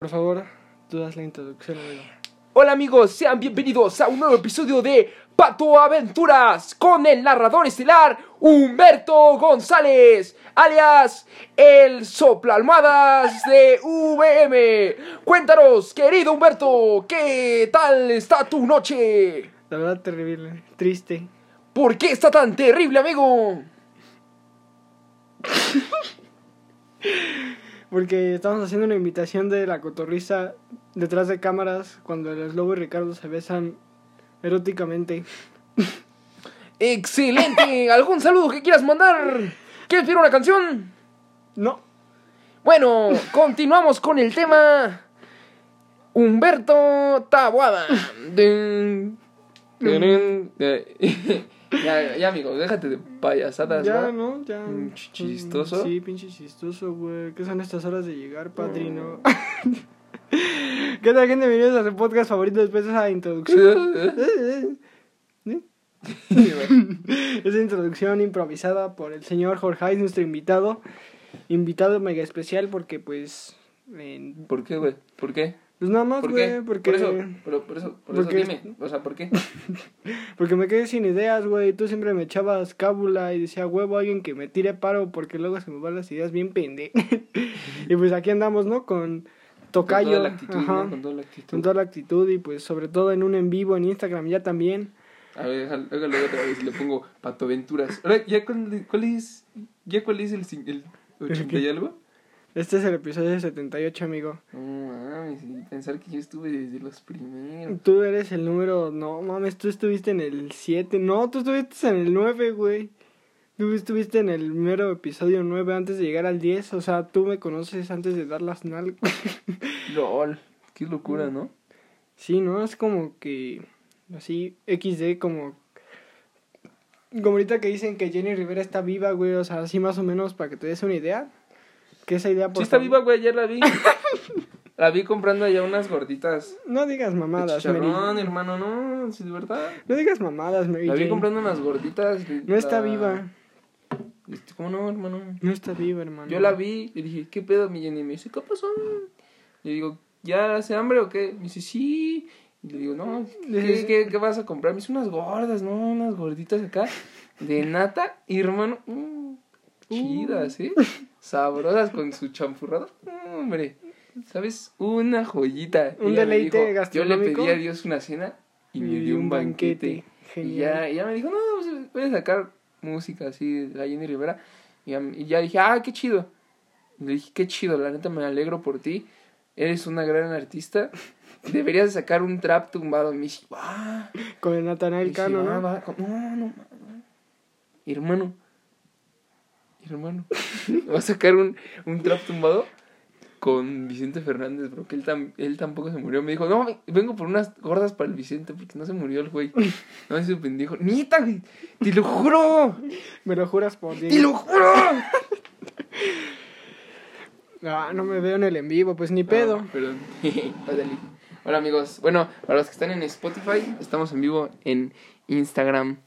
Por favor, tú das la introducción, amigo. Hola amigos, sean bienvenidos a un nuevo episodio de Pato Aventuras con el narrador estelar Humberto González, alias el sopla almohadas de VM. Cuéntanos, querido Humberto, ¿qué tal está tu noche? La verdad, terrible, triste. ¿Por qué está tan terrible, amigo? Porque estamos haciendo una invitación de la cotorriza detrás de cámaras cuando el Slobo y Ricardo se besan eróticamente. Excelente. ¿Algún saludo que quieras mandar? ¿Quieres pedir una canción? No. Bueno, continuamos con el tema. Humberto Tabuada. Ya, ya, amigo, déjate de payasadas, Ya. ¿no? Ya. Mm, ch- chistoso. Sí, pinche chistoso, güey. ¿Qué son estas horas de llegar, padrino? ¿Qué tal, gente? Bienvenidos a su podcast favorito después de esa introducción. ¿Eh? Esa introducción improvisada por el señor Jorge, nuestro invitado. Invitado mega especial porque, pues. en- ¿Por qué, güey? ¿Por qué? Pues nada más, ¿Por güey. Porque, Por eso, por, por eso, por eso porque- dime. O sea, ¿por qué? porque me quedé sin ideas, güey. Tú siempre me echabas cábula y decía, huevo, alguien que me tire paro porque luego se me van las ideas bien pende. y pues aquí andamos, ¿no? Con Tocayo. Con toda la actitud, ajá, ¿no? Con toda la actitud. con toda la actitud y pues sobre todo en un en vivo en Instagram ya también. A ver, déjalo- hágalo otra vez. Le pongo Pato Aventuras. Ahora, ¿ya cuál, cuál es? ¿Ya cuál es el, el 80 y algo? Este es el episodio 78, amigo. No mames, y pensar que yo estuve desde los primeros. Tú eres el número, no mames, tú estuviste en el 7, no, tú estuviste en el 9, güey. Tú estuviste en el mero episodio 9 antes de llegar al 10, o sea, tú me conoces antes de dar las nalgas. LOL, qué locura, ¿no? sí, ¿no? Es como que, así, XD, como... Como ahorita que dicen que Jenny Rivera está viva, güey, o sea, así más o menos para que te des una idea. Que esa idea, por Sí está favor- viva, güey, ayer la vi. la vi comprando allá unas gorditas. No digas mamadas, Mary. chicharrón, hermano, no, sí, de verdad. No digas mamadas, Mary La vi Jane. comprando unas gorditas. y No está la- viva. Este, ¿Cómo no, hermano? No está viva, hermano. Yo la vi y dije, ¿qué pedo, mi Jenny? Me dice, ¿qué pasó? Le digo, ¿ya hace hambre o qué? Me dice, sí. Y le digo, no, ¿qué, qué, qué vas a comprar? Me dice, unas gordas, ¿no? Unas gorditas acá de nata. Y hermano, mm, chidas, ¿eh? Sabrosas con su champurrado. Mm, hombre, ¿sabes? Una joyita. Un Ella deleite dijo, Yo le gastronómico. pedí a Dios una cena y, me dio un banquete. Y Genial. ya, y ya me dijo, no, pues, voy a sacar música así de la Jenny Rivera. Y ya, y ya dije, ah, qué chido. Y le dije, qué chido, la neta me alegro por ti. Eres una gran artista. Deberías de sacar un trap tumbado. Y me dice, ah. Con el Natanael Cano, "Ah, ¿no? va". No, no, no. Hermano. Hermano. Va a sacar un, un trap tumbado con Vicente Fernández, bro. Que él, tam- él tampoco se murió. Me dijo, no, vengo por unas gordas para el Vicente porque no se murió el güey. No, ese pendejo. Nita, güey. Te lo juro. Me lo juras por Te Dios. lo juro. Ah, no me veo en el en vivo, pues ni pedo. Ah, perdón. Hola amigos. Bueno, para los que están en Spotify, estamos en vivo en Instagram.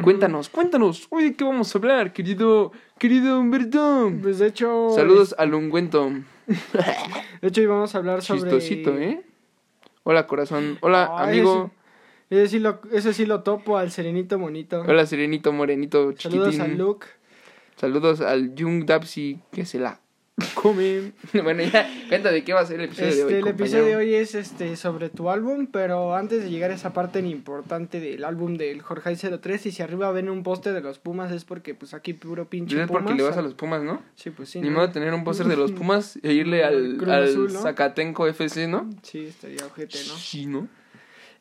Cuéntanos, cuéntanos. Oye, ¿qué vamos a hablar, querido, querido Humberto? Pues de hecho. Saludos al ungüento. De hecho, íbamos a hablar sobre. Chistosito, ¿eh? Hola, corazón. Hola, Ay, amigo. Ese sí, lo, ese sí lo topo al serenito bonito. Hola, serenito, morenito, chiquitín. Saludos a Luke. Saludos al Young Dapsy que se la come. bueno, ya, cuenta de qué va a ser el episodio de hoy. Este, el episodio de compañero. hoy es este sobre tu álbum, pero antes de llegar a esa parte importante del álbum del Jorge 03, y si arriba ven un póster de los Pumas es porque pues aquí puro pinche Pues es porque Pumas. le vas a los Pumas, ¿no? Sí, pues sí. Ni ¿no? modo de tener un póster de los Pumas e irle al, Cruz al Azul, ¿no? Zacatenco FC, ¿no? Sí, estaría ojete, ¿no? Sí, ¿no?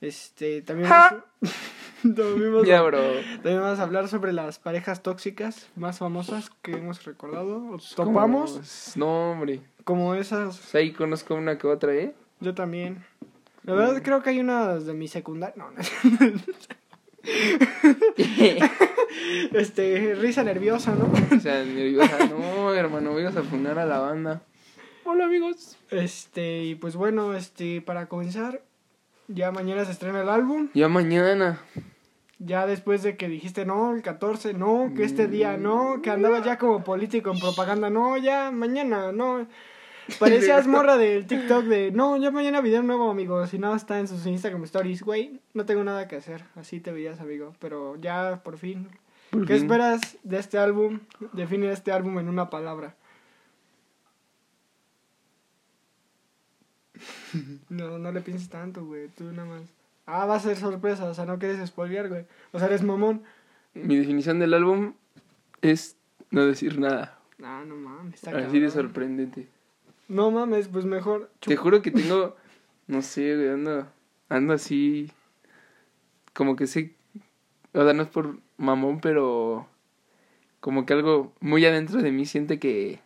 Este, también vamos, también vamos a- Ya, bro. también vamos a hablar sobre las parejas tóxicas más famosas que hemos recordado topamos, No, hombre. como esas, Pues ahí conozco una que otra, ¿eh? yo también. La verdad creo que hay unas de mi secundaria, no, no. este, risa nerviosa, ¿no? o sea, nerviosa. No, hermano, vayas a fundar a la banda. Hola, amigos. Este, y pues bueno, este, para comenzar, ya mañana se estrena el álbum. Ya mañana. Ya después de que dijiste no, el 14, no, que este día no, que andabas ya como político en propaganda, no, ya mañana, no. Parecías morra del TikTok de, no, ya mañana video nuevo, amigo. Si no, está en sus Instagram stories. Güey, no tengo nada que hacer. Así te veías, amigo. Pero ya, por fin. Por ¿Qué fin. esperas de este álbum? Define este álbum en una palabra. No, no le pienses tanto, güey. Tú nada más. Ah, va a ser sorpresa. O sea, no quieres spoilear, güey. O sea, eres mamón. Mi definición del álbum es no decir nada. Ah, no mames. Está Así de sorprendente. No mames, pues mejor. Te juro que tengo, no sé, güey, ando, ando así, como que sé, o sea, no es por mamón, pero como que algo muy adentro de mí siente que,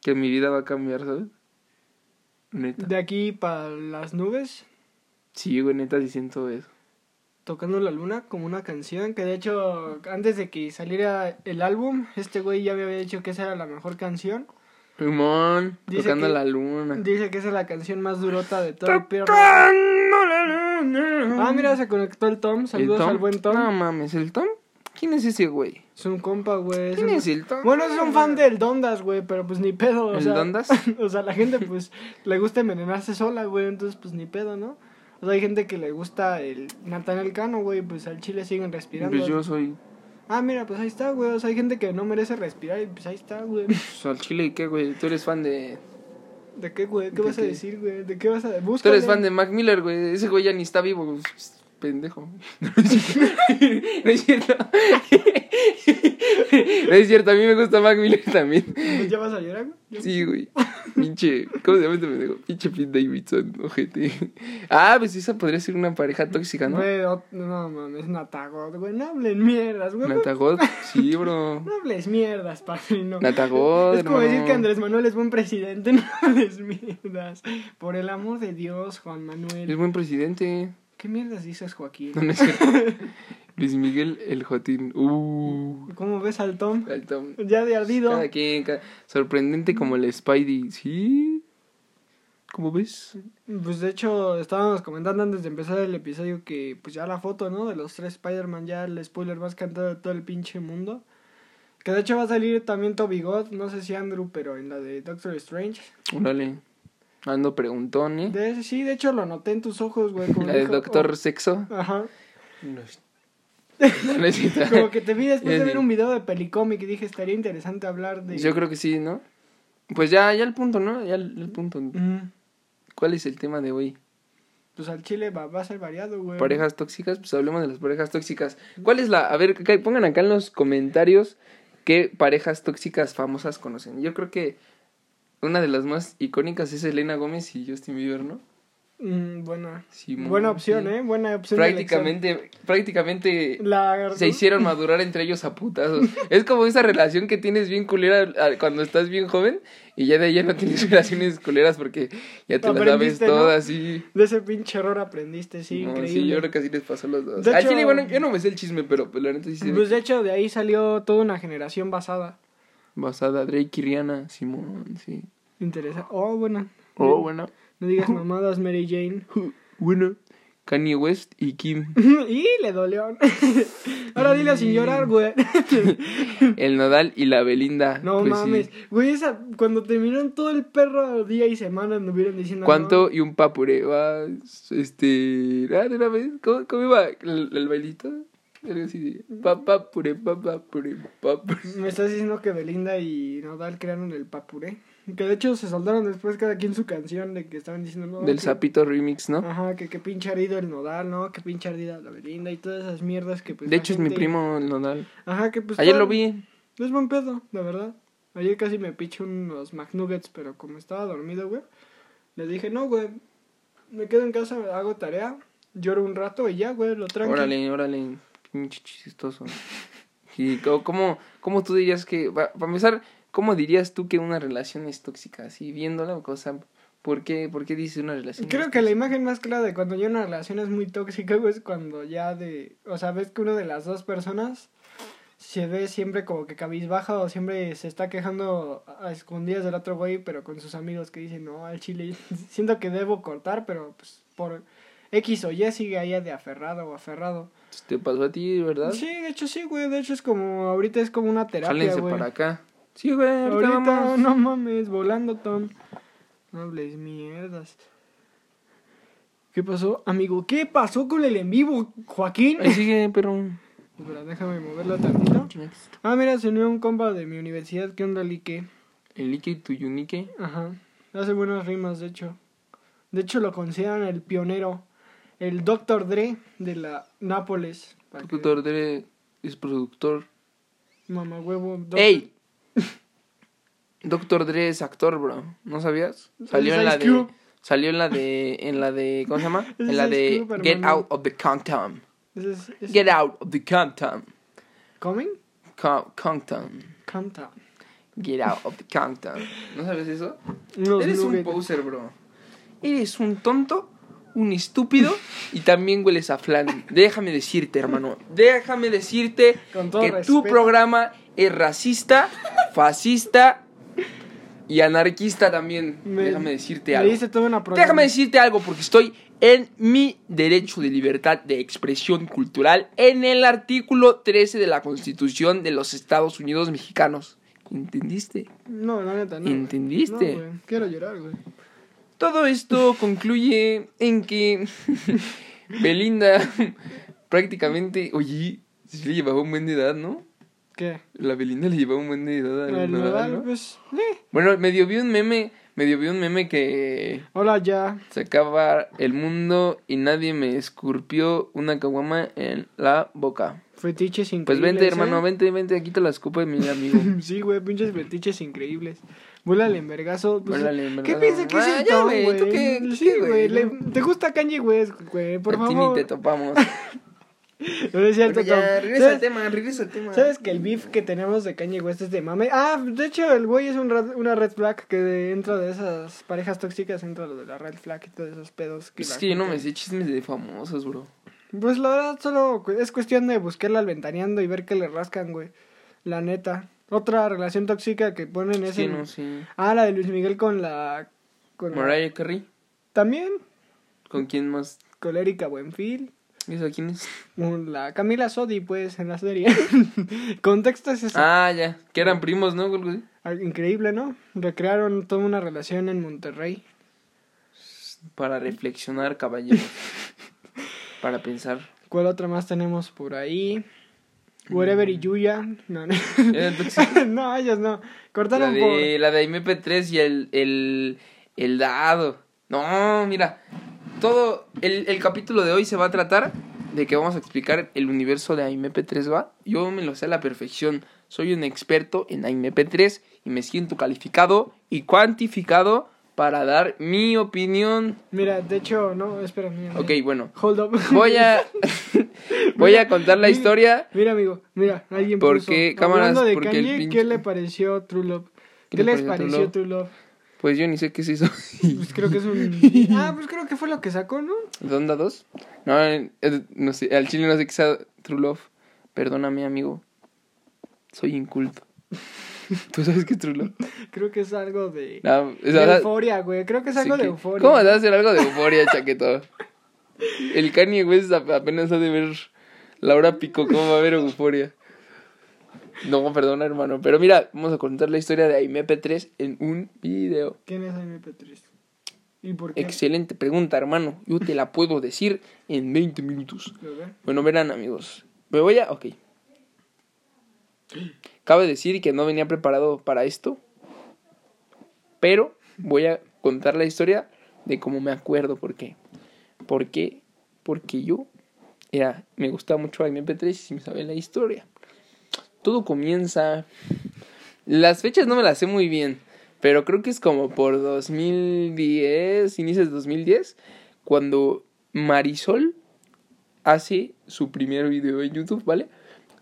que mi vida va a cambiar, ¿sabes? Neta. De aquí para las nubes, Sí, güey, neta, sí siento eso. tocando la luna como una canción. Que de hecho, antes de que saliera el álbum, este güey ya me había dicho que esa era la mejor canción. Simón, tocando que- la luna. Dice que esa es la canción más durota de todo el perro. Tocando la luna. Ah, mira, se conectó el Tom. ¿El Saludos Tom? al buen Tom. No mames, ¿el Tom? ¿Quién es ese güey? Es un compa, güey. es ¿Quién un- es el Tom? Bueno, es un fan del Dondas, güey, pero pues ni pedo. O ¿El sea, Dondas? O sea, la gente pues le gusta envenenarse sola, güey, entonces pues ni pedo, ¿no? O sea, hay gente que le gusta el Nathaniel Cano, güey, pues al chile siguen respirando. Pues yo soy Ah, mira, pues ahí está, güey. O sea, hay gente que no merece respirar y pues ahí está, güey. pues, al chile, ¿y ¿qué, güey? Tú eres fan de... ¿De qué, güey? ¿Qué ¿De vas a decir, güey? ¿De qué vas a Tú Búscale. eres fan de Mac Miller, güey. Ese güey ya ni está vivo, güey. Pendejo. No es cierto. No es cierto, a mí me gusta Mac Miller también. Pues ¿Ya vas a llorar, güey? Sí, güey. Pinche. ¿Cómo se llama este pendejo? Pinche Pete Davidson, ojete. Ah, pues esa podría ser una pareja tóxica, ¿no? Güey, no mames, Natagot, güey. No hablen mierdas, güey. Natagot, sí, bro. No hables mierdas, padrino. Natagot, Es como decir que Andrés Manuel es buen presidente, no hables mierdas. Por el amor de Dios, Juan Es Manuel. buen presidente. ¿Qué mierdas dices, Joaquín? No, no es cierto. Luis Miguel, el Jotín. Uh. ¿Cómo ves al Tom? el Tom. Ya de ardido. Cada quien, ca- sorprendente como el Spidey. ¿Sí? ¿Cómo ves? Pues de hecho, estábamos comentando antes de empezar el episodio que, pues ya la foto, ¿no? De los tres Spider-Man, ya el spoiler más cantado de todo el pinche mundo. Que de hecho va a salir también Toby God, no sé si Andrew, pero en la de Doctor Strange. Órale. Ando preguntón, ¿eh? De sí, de hecho lo noté en tus ojos, güey. como La de dijo- Doctor Sexo. Ajá. No, no. Como que te vi después de ver un video de Pelicómic y dije, estaría interesante hablar de... Yo creo que sí, ¿no? Pues ya, ya el punto, ¿no? Ya el, el punto. Mm, ¿Cuál es el tema de hoy? Pues al chile va, va a ser variado, güey. ¿Parejas tóxicas? Pues hablemos de las parejas tóxicas. ¿Cuál es la...? A ver, pongan acá en los comentarios qué parejas tóxicas famosas conocen. Yo creo que una de las más icónicas es Elena Gómez y Justin Bieber, ¿no? Mm, buena. Buena opción. ¿eh? Buena opción. Prácticamente, prácticamente. La... se hicieron madurar entre ellos a putazos. Es como esa relación que tienes bien culera cuando estás bien joven y ya de ahí ya no tienes relaciones culeras porque ya te las sabes ¿no? todas así. De ese pinche error aprendiste, sí, No, increíble. sí, yo creo que así les pasó a los dos. De Al hecho- chile, bueno, yo no me sé el chisme, pero pues la neta sí se Pues de hecho, de ahí salió toda una generación basada. Basada Drake y Rihanna, Simón, sí. Interesante. Oh, bueno. Oh, bueno. No digas mamadas, Mary Jane. Bueno. Kanye West y Kim. y le dolió. Ahora dile sin llorar, güey. El Nodal y la Belinda. No pues, sí. mames. Güey, esa, cuando terminaron todo el perro día y semana anduvieron diciendo. ¿Cuánto? no, Y un papure. Va, este. Ah, de una vez. ¿Cómo, cómo iba el, el bailito? Algo así de. Papá pure, papá pure, papá. Me estás diciendo que Belinda y Nodal crearon el papuré. Que de hecho se soltaron después cada quien su canción de que estaban diciendo. No, Del que- Zapito Remix, ¿no? Ajá, que, que pinche ardido el Nodal, ¿no? Que pinche ardida la Belinda y todas esas mierdas que pues. De hecho, es mi primo, el Nodal. Ajá, que pues. Ayer lo vi. Es buen pedo, la verdad. Ayer casi me piché unos McNuggets, pero como estaba dormido, güey, le dije, no, güey, me quedo en casa, hago tarea, lloro un rato y ya, güey, lo tranqui. Órale, órale. Pinche chistoso. Y co- ¿cómo, cómo tú dirías que. Para empezar, ¿cómo dirías tú que una relación es tóxica? Así viéndola, o sea, ¿por qué, ¿por qué dices una relación? Creo que la imagen más clara de cuando ya una relación es muy tóxica, güey, es cuando ya de... O sea, ves que una de las dos personas se ve siempre como que cabizbaja o siempre se está quejando a escondidas del otro güey, pero con sus amigos que dicen, no, al chile, siento que debo cortar, pero pues por X o Y sigue ahí de aferrado o aferrado. ¿Te pasó a ti, verdad? Sí, de hecho sí, güey, de hecho es como, ahorita es como una terapia, Jálense güey. para acá. Sí, güey, ahorita, Ahorita, vamos. no mames, volando, Tom. No hables mierdas. ¿Qué pasó, amigo? ¿Qué pasó con el en vivo, Joaquín? Ahí sigue, pero... Espera, déjame moverlo tantito. Ah, mira, se unió un compa de mi universidad. ¿Qué onda, Lique? El Ike Tuyunique. Ajá. Hace buenas rimas, de hecho. De hecho, lo consideran el pionero. El Dr. Dre de la Nápoles. para que- Doctor Dre es productor. Mamá huevo. doc- ¡Ey! Doctor Dre es actor, bro. ¿No sabías? Salió en la de... Cube. Salió en la de... En la de... ¿Cómo se llama? En la de Cube, Get. Out of the Compton. Ese es, es- Get Out of the Compton. ¿Coming? Com- Compton. Get Out of the Compton. ¿No sabes eso? Eres un poser, bro. Eres un tonto, un estúpido y también hueles a flan. Déjame decirte, hermano. Déjame decirte que tu programa es racista, fascista y anarquista también. Me- Déjame decirte algo. toda una Déjame decirte algo porque estoy en mi derecho de libertad de expresión cultural en el artículo 13 de la Constitución de los Estados Unidos mexicanos. ¿Entendiste? No, la neta, no. ¿Entendiste? No, güey. Quiero llorar, güey. Todo esto concluye en que Belinda prácticamente, oye, sí le llevaba un buen de edad, ¿no? ¿Qué? La Belinda le llevaba un buen de edad al El Nadal, ¿no? pues. eh. Bueno, medio vi un meme, medio vi un meme que Hola, ya. se acaba el mundo y nadie me esculpió una caguama en la boca. Fetiches increíbles. Pues vente, ¿eh? hermano, vente, vente, aquí te las copas de mi amigo. Sí, güey, pinches fetiches increíbles. Vuélale en vergazo. Pues, ¿Qué piensas que es Ah, ton, güey? ¿tú qué- Sí, güey. ¿Te gusta Kanye West, güey? Por A ti favor. ni te topamos. No es cierto, ya, regresa al ¿Sabes- tema, regresa al tema. ¿Sabes que el beef que tenemos de Kanye West es de mame? Ah, de hecho, el güey es un red- una red flag que de- dentro de esas parejas tóxicas entra lo de la red flag y todos esos pedos. Que Es que yo no me sé chismes de famosos, bro. Pues la verdad, solo es cuestión de buscarla al ventaneando y ver qué le rascan, güey. La neta. Otra relación tóxica que ponen es en- no sé. Ah, la de Luis Miguel con la... Con la- Mariah Carey. También ¿Con quién más? con Erika Buenfil. ¿Esa quién es? La Camila Sodi, pues, en la serie. Contexto es eso. Ah, ya. Que eran primos, ¿no? Ah, Increíble, ¿no? Recrearon toda una relación en Monterrey. Para reflexionar, caballero. Para pensar. ¿Cuál otra más tenemos por ahí? Wherever y Yuya. No, no. Tóxicos. no, ellos no. La Cortaron por... de, la de MP3 y el, el, el dado. No, mira. Todo el, el capítulo de hoy se va a tratar de que vamos a explicar el universo de AIMP3, ¿va? Yo me lo sé a la perfección. Soy un experto en AIMP3 y me siento calificado y cuantificado para dar mi opinión. Mira, de hecho, no, espera, mira. Ok, mira. bueno. Hold up. Voy a voy a contar la Mira, historia. Mira, amigo, mira, alguien ¿Por puso, qué, cámaras? De Porque Kanye, pinche- ¿qué le pareció True Love? ¿Qué ¿Qué, le les pareció True Love? True Love? Pues yo ni sé qué es eso. Pues creo que es un... Ah, pues creo que fue lo que sacó, ¿no? ¿Donda 2? No, no sé, al chile no sé qué sea True Love. Perdóname, amigo. Soy inculto. ¿Tú sabes qué es True Love? Creo que es algo de... No, euforia, güey. Creo que es sí algo de euforia. ¿Cómo vas a hacer algo de euforia, chaqueto? El Kanye ap- apenas ha de ver la hora pico. ¿Cómo va a haber euforia? No, perdona, hermano. Pero mira, vamos a contar la historia de AIMP3 en un video. ¿Quién es MP3? ¿Y por qué? Excelente pregunta, hermano. Yo te la puedo decir en 20 minutos. Bueno, verán, amigos. Me voy a. Ok. Cabe decir que no venía preparado para esto. Pero voy a contar la historia de cómo me acuerdo. ¿Por qué? ¿Por qué? Porque yo era, me gustaba mucho MP3 y sí me sabía la historia. Todo comienza. Las fechas no me las sé muy bien. Pero creo que es como por 2010, inicios de 2010, cuando Marisol hace su primer video en YouTube, ¿vale?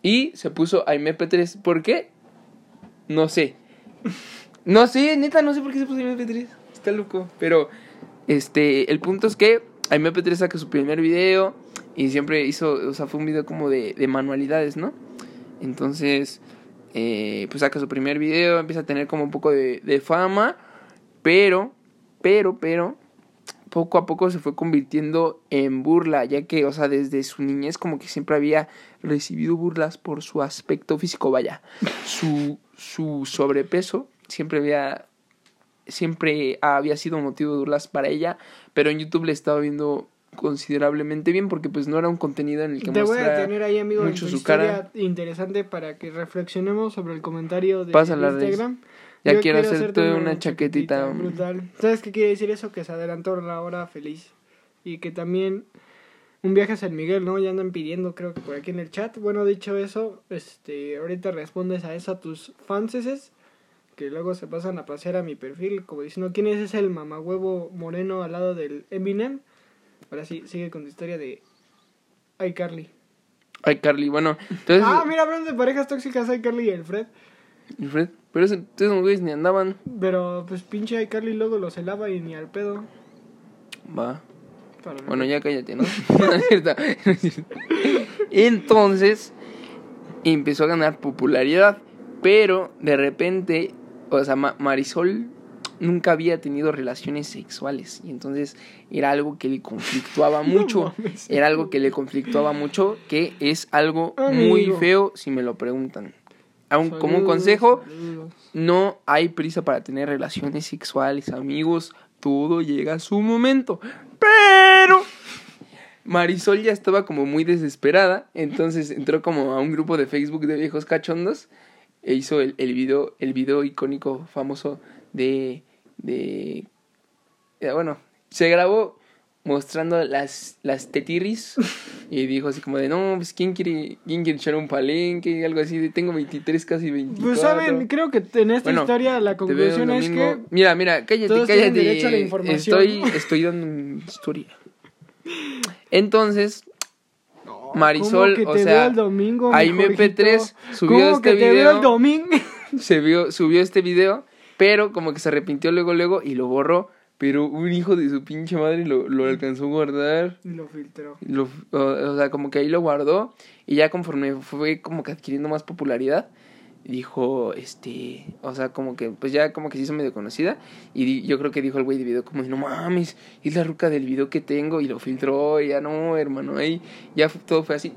Y se puso a MP3. ¿Por qué? No sé. No sé, neta, no sé por qué se puso a MP3. Está loco. Pero, este, el punto es que a MP3 saca su primer video y siempre hizo, o sea, fue un video como de, de manualidades, ¿no? Entonces, eh, pues saca su primer video, empieza a tener como un poco de, de fama, pero, pero, pero, poco a poco se fue convirtiendo en burla, ya que, o sea, desde su niñez como que siempre había recibido burlas por su aspecto físico, vaya, su, su sobrepeso, siempre había siempre había sido motivo de burlas para ella, pero en YouTube le estaba viendo considerablemente bien porque pues no era un contenido en el que Te voy a tener ahí, amigo, mucho su cara interesante para que reflexionemos sobre el comentario de Instagram. Ya quiero, hacerte una, chaquetita. Brutal. ¿Sabes qué quiere decir eso? Que se adelantó la hora feliz. Y que también un viaje a San Miguel, ¿no? Ya andan pidiendo, creo que por aquí en el chat. Bueno, dicho eso, este, ahorita respondes a eso a tus fanses que luego se pasan a pasear a mi perfil, como diciendo, ¿quién es ese el mamagüevo moreno al lado del Eminem? Ahora sí, sigue con tu historia de iCarly. iCarly, bueno, entonces... Ah, mira, hablando de parejas tóxicas, iCarly y el Fred. ¿El Fred? Pero ese, los güeyes ni andaban. Pero, pues, pinche iCarly luego los helaba y ni al pedo. Va. Bueno, ya cállate, ¿no? no es cierto. Entonces, empezó a ganar popularidad, pero de repente, o sea, Marisol nunca había tenido relaciones sexuales y entonces era algo que le conflictuaba mucho, era algo que le conflictuaba mucho, que es algo muy feo si me lo preguntan. Aún como un consejo, no hay prisa para tener relaciones sexuales, amigos, todo llega a su momento. Pero Marisol ya estaba como muy desesperada, entonces entró como a un grupo de Facebook de viejos cachondos e hizo el, el video, el video icónico famoso de, de, eh, bueno, se grabó mostrando las, las tetirris y dijo así como de, no, pues ¿quién quiere, quién quiere echar un palenque? Algo así de, tengo 23, casi 24. Pues saben, creo que en esta historia la conclusión es que... Mira, mira, cállate, cállate. Estoy, estoy dando historia. Entonces, Marisol, o sea, el domingo, a MP3 subió este que video. el domingo? se vio, subió este video, pero como que se arrepintió luego, luego y lo borró. Pero un hijo de su pinche madre lo, lo alcanzó a guardar. Y lo filtró. o, sea, como que ahí lo guardó. Y ya conforme fue como que adquiriendo más popularidad, dijo, este, o sea, como que, pues ya como que se hizo medio conocida. Y yo creo que dijo el güey de video como, no mames, es la ruca del video que tengo. Y lo filtró, y ya no, hermano, ahí ya todo fue así.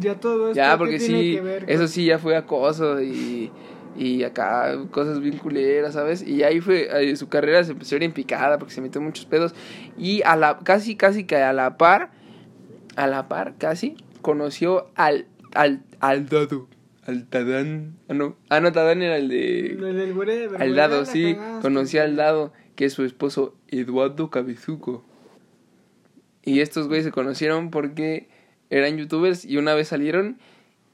Ya todo esto Ya, porque sí, eso sí ya fue acoso y y acá cosas bien culeras, ¿sabes? Y ahí fue, su carrera se empezó a ir en picada porque se metió muchos pedos y a la, casi, casi que a la par, a la par, casi, conoció al, al, al dado. Al Tadán. Ah, no. Ah, no, Tadán era el de. El Al dado, sí. Conoció al dado, que es su esposo Eduardo Cabezuco. Y estos güeyes se conocieron porque eran youtubers y una vez salieron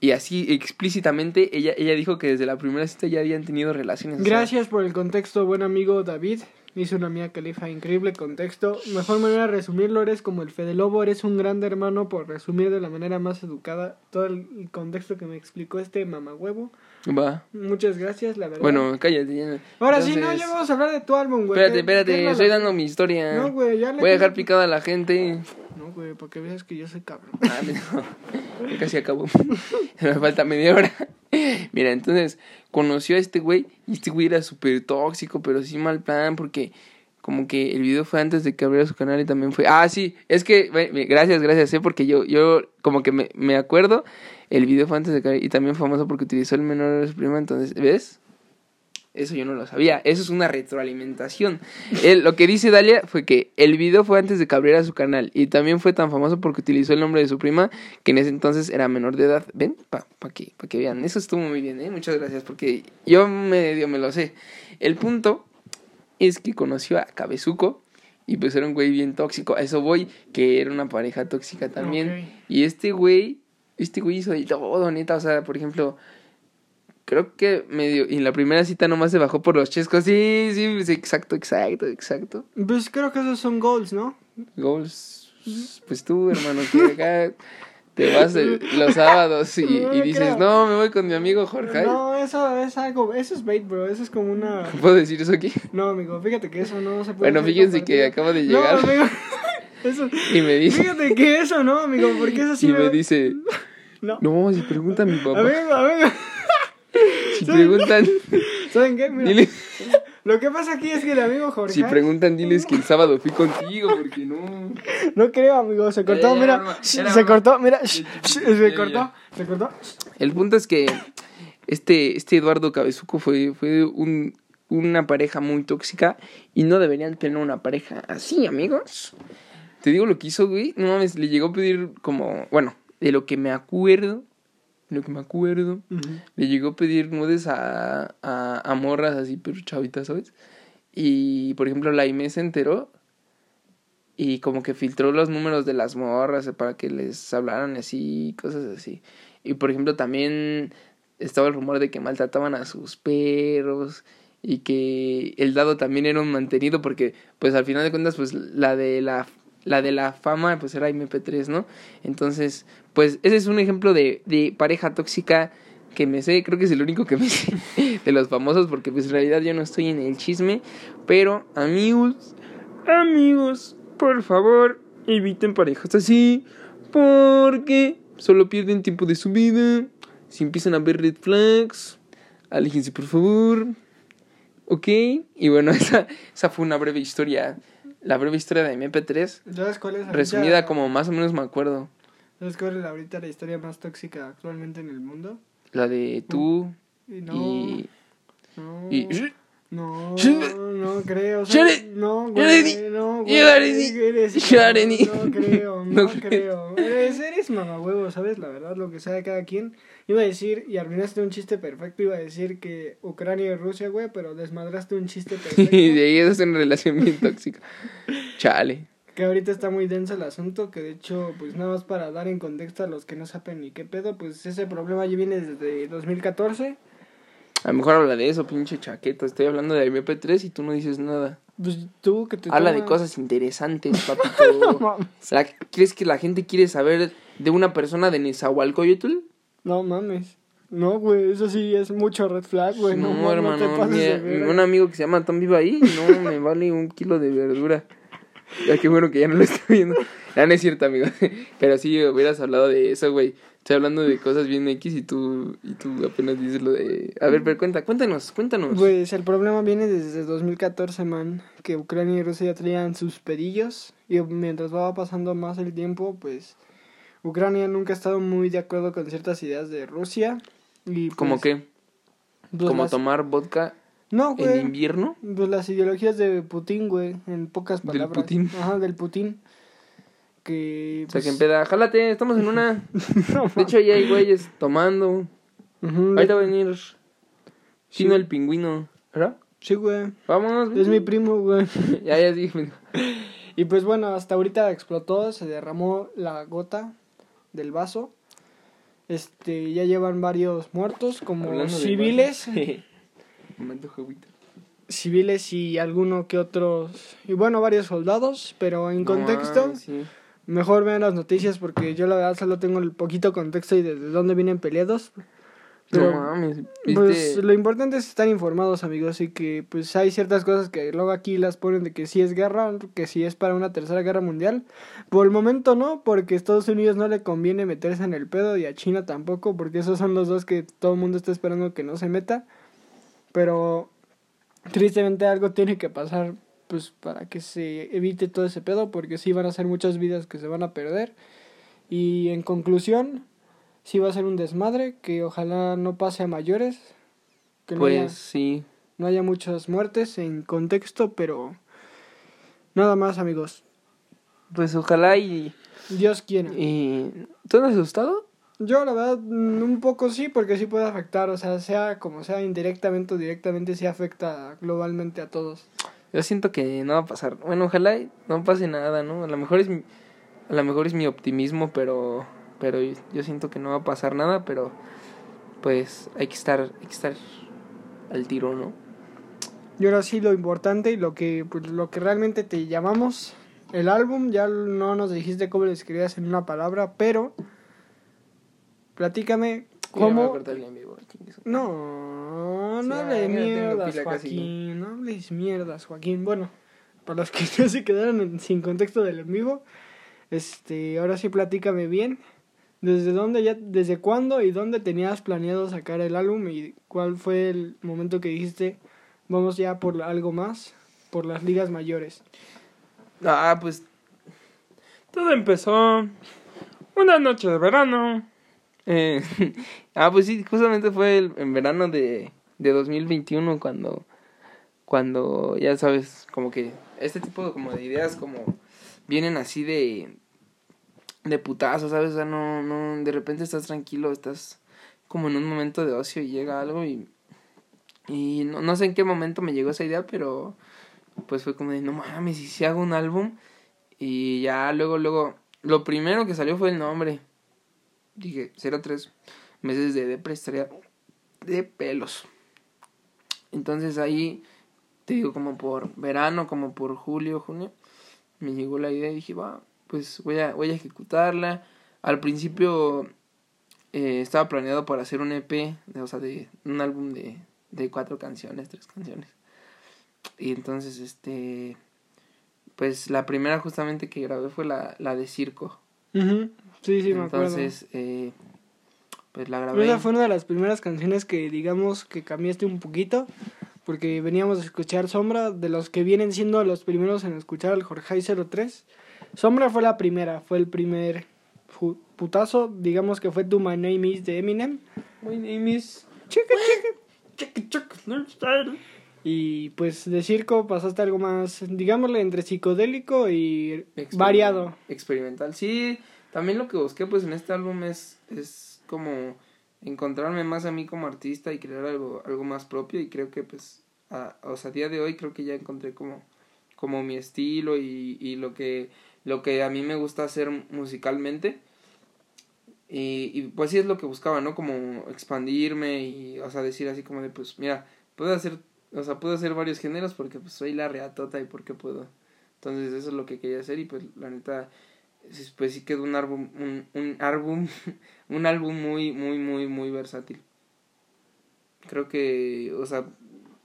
y así explícitamente ella, ella dijo que desde la primera cita ya habían tenido relaciones. Gracias por el contexto, buen amigo David. Hizo una mía califa increíble contexto. Mejor manera de resumirlo, eres como el Fede Lobo, eres un gran hermano por resumir de la manera más educada todo el contexto que me explicó este mamagüevo. Va. Muchas gracias, la verdad. Bueno, cállate. Ahora sí, no, ya vamos a hablar de tu álbum, güey. Espérate, espérate, estoy dando mi historia. No, güey, ya le Voy a dejar picada a la gente. No, güey, porque veas que yo soy cabrón. Ah, no. Casi acabo. Me falta media hora. Mira, entonces conoció a este güey y este güey era súper tóxico, pero sí mal plan porque como que el video fue antes de que abriera su canal y también fue... Ah, sí, es que, gracias, gracias, ¿eh? porque yo, yo como que me, me acuerdo, el video fue antes de que... Y también famoso porque utilizó el menor de su prima, entonces, ¿ves? Eso yo no lo sabía. Eso es una retroalimentación. lo que dice Dalia fue que el video fue antes de que abriera su canal. Y también fue tan famoso porque utilizó el nombre de su prima, que en ese entonces era menor de edad. ¿Ven? Para pa que, pa que vean. Eso estuvo muy bien, ¿eh? Muchas gracias porque yo medio me lo sé. El punto es que conoció a Cabezuco. Y pues era un güey bien tóxico. A eso voy, que era una pareja tóxica también. Y este güey, este güey hizo de todo, neta. O sea, por ejemplo creo que medio. Y en la primera cita nomás se bajó por los chescos. Sí, sí, sí, exacto, exacto, exacto. Pues creo que esos son goals, ¿no? Goals. Pues tú, hermano, que acá te vas los sábados y, y dices, no, me voy con mi amigo Jorge. No, eso es algo, eso es bait, bro, eso es como una... ¿Puedo decir eso aquí? No, amigo, fíjate que eso no se puede Bueno, fíjense que acabo de llegar. No, amigo, eso... Y me dice... Fíjate que eso no, amigo, porque eso sí Y me, dice... No. No, si pregunta a mi papá. Amigo, amigo... Si preguntan. ¿Saben qué? Lo que pasa aquí es que el amigo Jorge. Si preguntan, diles que el sábado fui contigo, porque no. No creo, amigo. Se cortó, mira. Se cortó, mira. Se cortó, se cortó. El punto es que este, este Eduardo Cabezuco fue, fue un, una pareja muy tóxica y no deberían tener una pareja así, amigos. Te digo lo que hizo, güey. No mames, le llegó a pedir como, bueno, de lo que me acuerdo, lo que me acuerdo, le llegó a pedir nudes a, a, a morras así, pero chavitas, ¿sabes? Y, por ejemplo, la IME se enteró y como que filtró los números de las morras para que les hablaran así, cosas así. Y, por ejemplo, también estaba el rumor de que maltrataban a sus perros y que el dado también era un mantenido porque pues al final de cuentas pues la de la la de la fama pues era MP3, ¿no? Entonces, pues ese es un ejemplo de, de pareja tóxica que me sé, creo que es el único que me sé de los famosos porque pues en realidad yo no estoy en el chisme, pero amigos, amigos, por favor, eviten parejas así porque solo pierden tiempo de su vida. Si empiezan a ver red flags, aléjense por favor. ¿Ok? Y bueno, esa, esa fue una breve historia. La breve historia de MP3. ¿Sabes cuál es? Resumida como más o menos me acuerdo. ¿Sabes cuál es ahorita la historia más tóxica actualmente en el mundo? La de tú Y no. y... No. y... No, no creo. o sea, No, güey. No, güey. Eres- Yareni. No creo, No no creo. Eres, eres mamahuevo, ¿sabes? La verdad, lo que sea de cada quien. Iba a decir, y arruinaste un chiste perfecto, iba a decir que Ucrania y Rusia, güey, pero desmadraste un chiste perfecto. Y de ahí es una relación bien tóxica. Chale. Que ahorita está muy denso el asunto, que de hecho, pues nada más para dar en contexto a los que no saben ni qué pedo, pues ese problema ya viene desde 2014. A lo mejor habla de eso, pinche chaqueta. Estoy hablando de MP3 y tú no dices nada. Pues tú que te Habla de cosas interesantes, papito. No mames. La- ¿Crees que la gente quiere saber de una persona de Nezahualcóyotl? No mames. No, güey, eso sí es mucho red flag, güey. No, no, no, hermano. te pases de verga. un amigo que se llama Tom vive ahí. No, me vale un kilo de verdura. Ya qué bueno que ya no lo estoy viendo. Ya no es cierto, amigo. Pero sí hubieras hablado de eso, güey. Estoy hablando de cosas bien X y tú, y tú apenas dices lo de... A ver, pero cuenta, cuéntanos, cuéntanos. Pues el problema viene desde 2014, man. Que Ucrania y Rusia ya traían sus pedillos. Y mientras va pasando más el tiempo, pues. Ucrania nunca ha estado muy de acuerdo con ciertas ideas de Rusia. Y pues, ¿Cómo qué? pues, ¿Como las- tomar vodka No, en invierno? Pues las ideologías de Putin, güey. En pocas Del palabras. Putin. Ajá, del Putin. Que. O sea, que en pues, peda, jálate, estamos en una... no, De hecho, ya hay güeyes tomando. ujú, Ahorita va a venir Sí. Chino el pingüino. ¿Verdad? Sí, güey. Vámonos. Es mi primo, güey. Ya, ya dije. Y pues bueno, hasta ahorita explotó, se derramó la gota del vaso. Este, ya llevan varios muertos, como Hablando civiles. Momento civiles y alguno que otros, y bueno, varios soldados, pero en No contexto, sí. Mejor vean las noticias porque yo la verdad solo tengo el poquito contexto y desde dónde vienen peleados. Pero, no mames. Pues ¿viste? lo importante es estar informados, amigos, y que pues hay ciertas cosas que luego aquí las ponen de que sí es guerra, que sí es para una tercera guerra mundial. Por el momento no, porque a Estados Unidos no le conviene meterse en el pedo y a China tampoco, porque esos son los dos que todo el mundo está esperando que no se meta. Pero tristemente algo tiene que pasar pues para que se evite todo ese pedo, porque sí van a ser muchas vidas que se van a perder. Y en conclusión, sí va a ser un desmadre, que ojalá no pase a mayores, que no, haya, Pues sí. no haya muchas muertes en contexto, pero nada más amigos, Pues ojalá y. Dios quiera. y... ¿Tú no has asustado? Yo la verdad un poco sí, porque sí puede afectar, o sea, sea como sea, indirectamente o directamente sí afecta globalmente a todos. Yo siento que no va a pasar. Bueno, ojalá no pase nada, ¿no? A lo mejor es mi, a lo mejor es mi optimismo, pero pero yo siento que no va a pasar nada, pero pues hay que estar hay que estar al tiro, ¿no? Y ahora sí lo importante y lo que pues, lo que realmente te llamamos el álbum, ya no nos dijiste cómo lo escribías en una palabra, pero platícame cómo No, no Sí, hables mierdas, Joaquín. No hables mierdas, Joaquín. Bueno, para los que ya se quedaron sin contexto del en vivo, este, ahora sí platícame bien. ¿Desde dónde ya, desde cuándo y dónde tenías planeado sacar el álbum y cuál fue el momento que dijiste vamos ya por algo más, por las ligas mayores? Ah, pues todo empezó una noche de verano. Eh, ah, pues sí, justamente fue el, en verano de, de 2021 cuando cuando, ya sabes, como que este tipo como de ideas como vienen así de de putazo, ¿sabes? O sea, no, no, de repente estás tranquilo, estás como en un momento de ocio y llega algo y, y no, no sé en qué momento me llegó esa idea, pero pues fue como de, no mames, y si hago un álbum y ya luego, luego, lo primero que salió fue el nombre. Dije, 03 meses de depresión de pelos. Entonces ahí, te digo, como por verano, como por julio, junio, me llegó la idea y dije, va, pues voy a, voy a ejecutarla. Al principio eh, estaba planeado para hacer un EP, de, o sea, de un álbum de, de cuatro canciones, tres canciones. Y entonces, este, pues la primera justamente que grabé fue la, la de Circo. Sí, sí, me acuerdo. Entonces, eh, pues la grabé. Esa fue una de las primeras canciones que digamos que cambiaste un poquito. Porque veníamos a escuchar Sombra, de los que vienen siendo los primeros en escuchar el Jorge 03. Sombra fue la primera, fue el primer putazo, digamos que fue Do My Name Is de Eminem. My Name Is... Y pues de circo pasaste algo más, digámosle, entre psicodélico y variado. Experimental, sí. También lo que busqué pues en este álbum es, es como encontrarme más a mí como artista y crear algo, algo más propio y creo que pues, a, o sea, día de hoy creo que ya encontré como, como mi estilo y, y lo que lo que a mí me gusta hacer musicalmente. Y, y, pues sí es lo que buscaba, ¿no? Como expandirme y, o sea, decir así como de, pues, mira, puedo hacer, o sea, puedo hacer varios géneros porque pues soy la reatota y porque puedo. Entonces eso es lo que quería hacer y pues la neta, pues sí quedó un álbum, un, un álbum, un álbum muy, muy, muy, muy versátil. Creo que, o sea,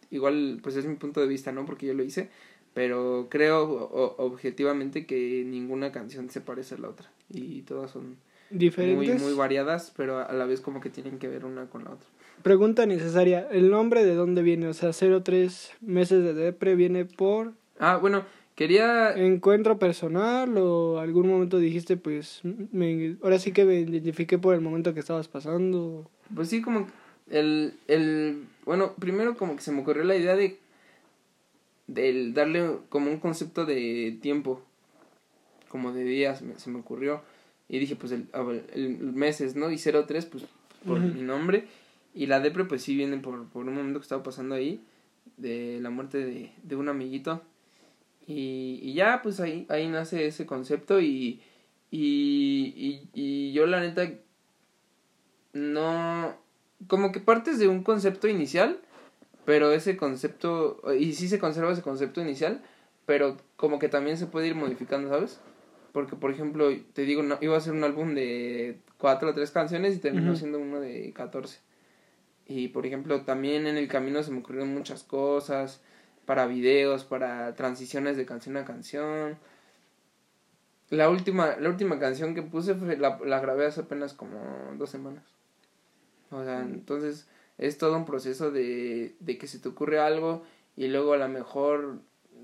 igual, pues es mi punto de vista, ¿no? Porque yo lo hice, pero creo objetivamente que ninguna canción se parece a la otra y todas son diferentes muy, muy variadas pero a la vez como que tienen que ver una con la otra pregunta necesaria el nombre de dónde viene o sea 03 meses de depre viene por ah bueno quería encuentro personal o algún momento dijiste pues me, ahora sí que me identifiqué por el momento que estabas pasando pues sí como el el bueno primero como que se me ocurrió la idea de del darle como un concepto de tiempo, como de días, se me ocurrió. Y dije, pues el, el, meses, ¿no? Y 03, pues por mi nombre. Y la depre, pues sí viene por, por un momento que estaba pasando ahí, de la muerte de, de un amiguito. Y, y ya, pues ahí, ahí nace ese concepto y, y, y, y yo la neta no... Como que partes de un concepto inicial pero ese concepto, y sí se conserva ese concepto inicial, pero como que también se puede ir modificando, ¿sabes? Porque, por ejemplo, te digo, no, iba a ser un álbum de cuatro o tres canciones y terminó siendo uno de catorce. Y, por ejemplo, también en el camino se me ocurrieron muchas cosas para videos, para transiciones de canción a canción. La última, la última canción que puse fue, la, la grabé hace apenas como dos semanas. O sea, entonces es todo un proceso de, de que se te ocurre algo y luego a lo mejor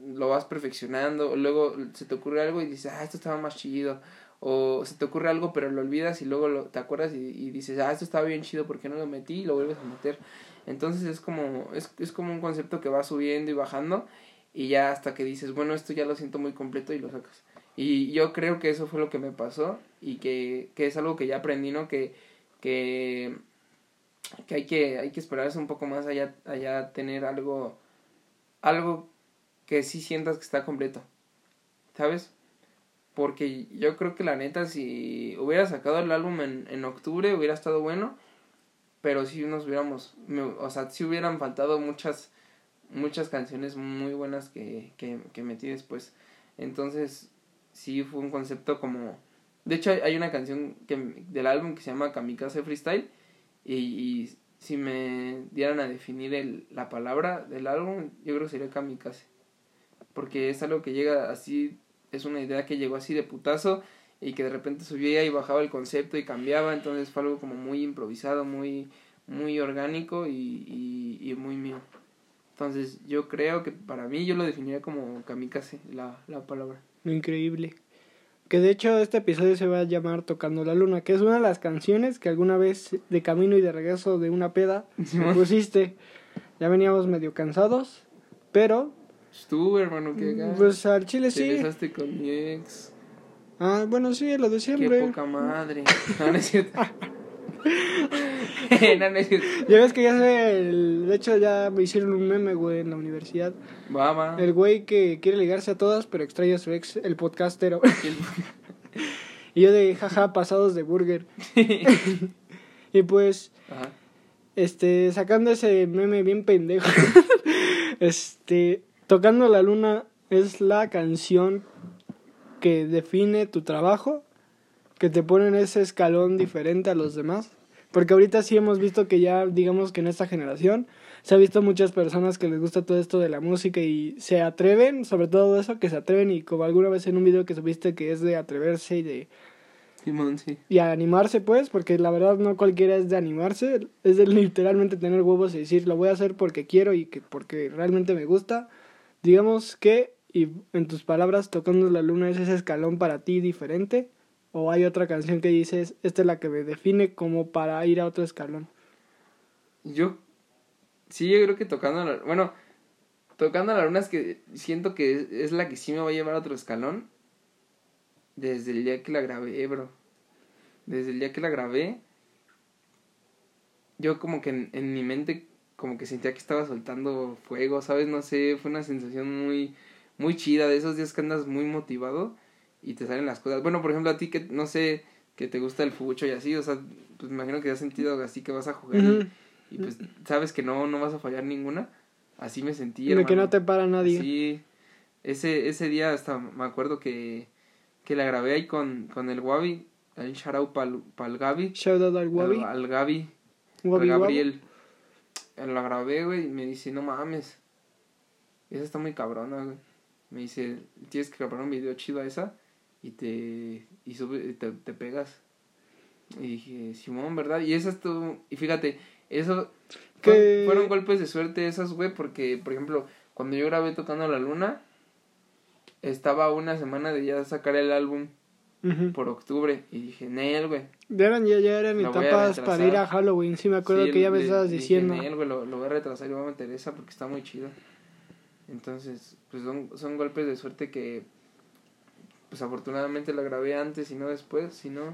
lo vas perfeccionando, luego se te ocurre algo y dices, ah, esto estaba más chido, o se te ocurre algo pero lo olvidas y luego lo, te acuerdas y, y dices, ah, esto estaba bien chido, ¿por qué no lo metí? Y lo vuelves a meter. Entonces es como, es, es como un concepto que va subiendo y bajando y ya hasta que dices, bueno, esto ya lo siento muy completo y lo sacas. Y yo creo que eso fue lo que me pasó y que, que es algo que ya aprendí, ¿no? Que, que que hay que, hay que esperarse un poco más allá, allá tener algo, algo que sí sientas que está completo, ¿sabes? Porque yo creo que la neta, si hubiera sacado el álbum en, en octubre, hubiera estado bueno, pero si nos hubiéramos, o sea, si hubieran faltado muchas, muchas canciones muy buenas que, que, que metí después. Entonces, sí fue un concepto como... De hecho, hay una canción del álbum que se llama Kamikaze Freestyle, y, si me dieran a definir el, la palabra del álbum, yo creo que sería kamikaze. Porque es algo que llega así, es una idea que llegó así de putazo y que de repente subía y bajaba el concepto y cambiaba, entonces fue algo como muy improvisado, muy, muy orgánico y, y, muy mío. Entonces yo creo que para mí yo lo definiría como kamikaze, la, la palabra. Increíble. Que de hecho este episodio se va a llamar Tocando la Luna, que es una de las canciones que alguna vez de camino y de regreso de una peda pusiste. Ya veníamos medio cansados, Pero, Estuvo, hermano, que acá. pues al chile Te sí. besaste con mi ex. Ah, bueno, sí, lo de Qué siempre. poca madre. No, no es cierto. no, no es cierto. Ya ves que ya sé, el- de hecho ya me hicieron un meme, güey, en la universidad. Va, va. El güey que quiere ligarse a todas, pero extraña a su ex, el podcastero. y yo de jaja, pasados de burger. y pues, Ajá. este, sacando ese meme bien pendejo. este, Tocando la Luna es la canción que define tu trabajo, que te pone en ese escalón diferente a los demás. Porque ahorita sí hemos visto que ya, digamos que en esta generación, se ha visto muchas personas que les gusta todo esto de la música y se atreven, sobre todo eso, que se atreven y como alguna vez en un video que subiste que es de atreverse y de Simón, sí. y a animarse pues, porque la verdad no cualquiera es de animarse, es de literalmente tener huevos y decir lo voy a hacer porque quiero y que porque realmente me gusta. Digamos que, y en tus palabras, tocando la luna es ese escalón para ti diferente, o hay otra canción que dices, esta es la que me define como para ir a otro escalón. Yo. Sí, yo creo que tocando la. Bueno, tocando la luna es que siento que es, es la que sí me va a llevar a otro escalón. Desde el día que la grabé, bro. Desde el día que la grabé. Yo como que en, en mi mente como que sentía que estaba soltando fuego, ¿sabes? No sé, fue una sensación muy, muy chida de esos días que andas muy motivado y te salen las cosas. Bueno, por ejemplo, a ti que, no sé, que te gusta el fucho y así, o sea, pues me imagino que has sentido así que vas a jugar y- pues sabes que no, no vas a fallar ninguna. Así me sentí, de que no te para nadie. Sí, ese, ese día hasta me acuerdo que, que la grabé ahí con, con el Wabi, el shout pa'l, pa'l Gaby, Shout out al Wabi. al, al Gaby, Wabi al Wabi. Gabriel. La grabé, güey, y me dice, no mames, esa está muy cabrona, güey. Me dice, tienes que grabar un video chido a esa y te, y sube, te, te pegas. Y dije, Simón, ¿verdad? Y esa estuvo, y fíjate, eso fue- fueron golpes de suerte esos, güey, porque, por ejemplo, cuando yo grabé Tocando la Luna, estaba una semana de ya sacar el álbum por octubre, y dije, Nel, güey. Ya eran, ya, ya eran etapas para ir a Halloween, sí me acuerdo Sí, que ya me estabas diciendo. Nel, güey, lo, lo voy a retrasar y voy a meter esa porque está muy chido. Entonces, pues son, son golpes de suerte que, pues afortunadamente la grabé antes y no después, si no,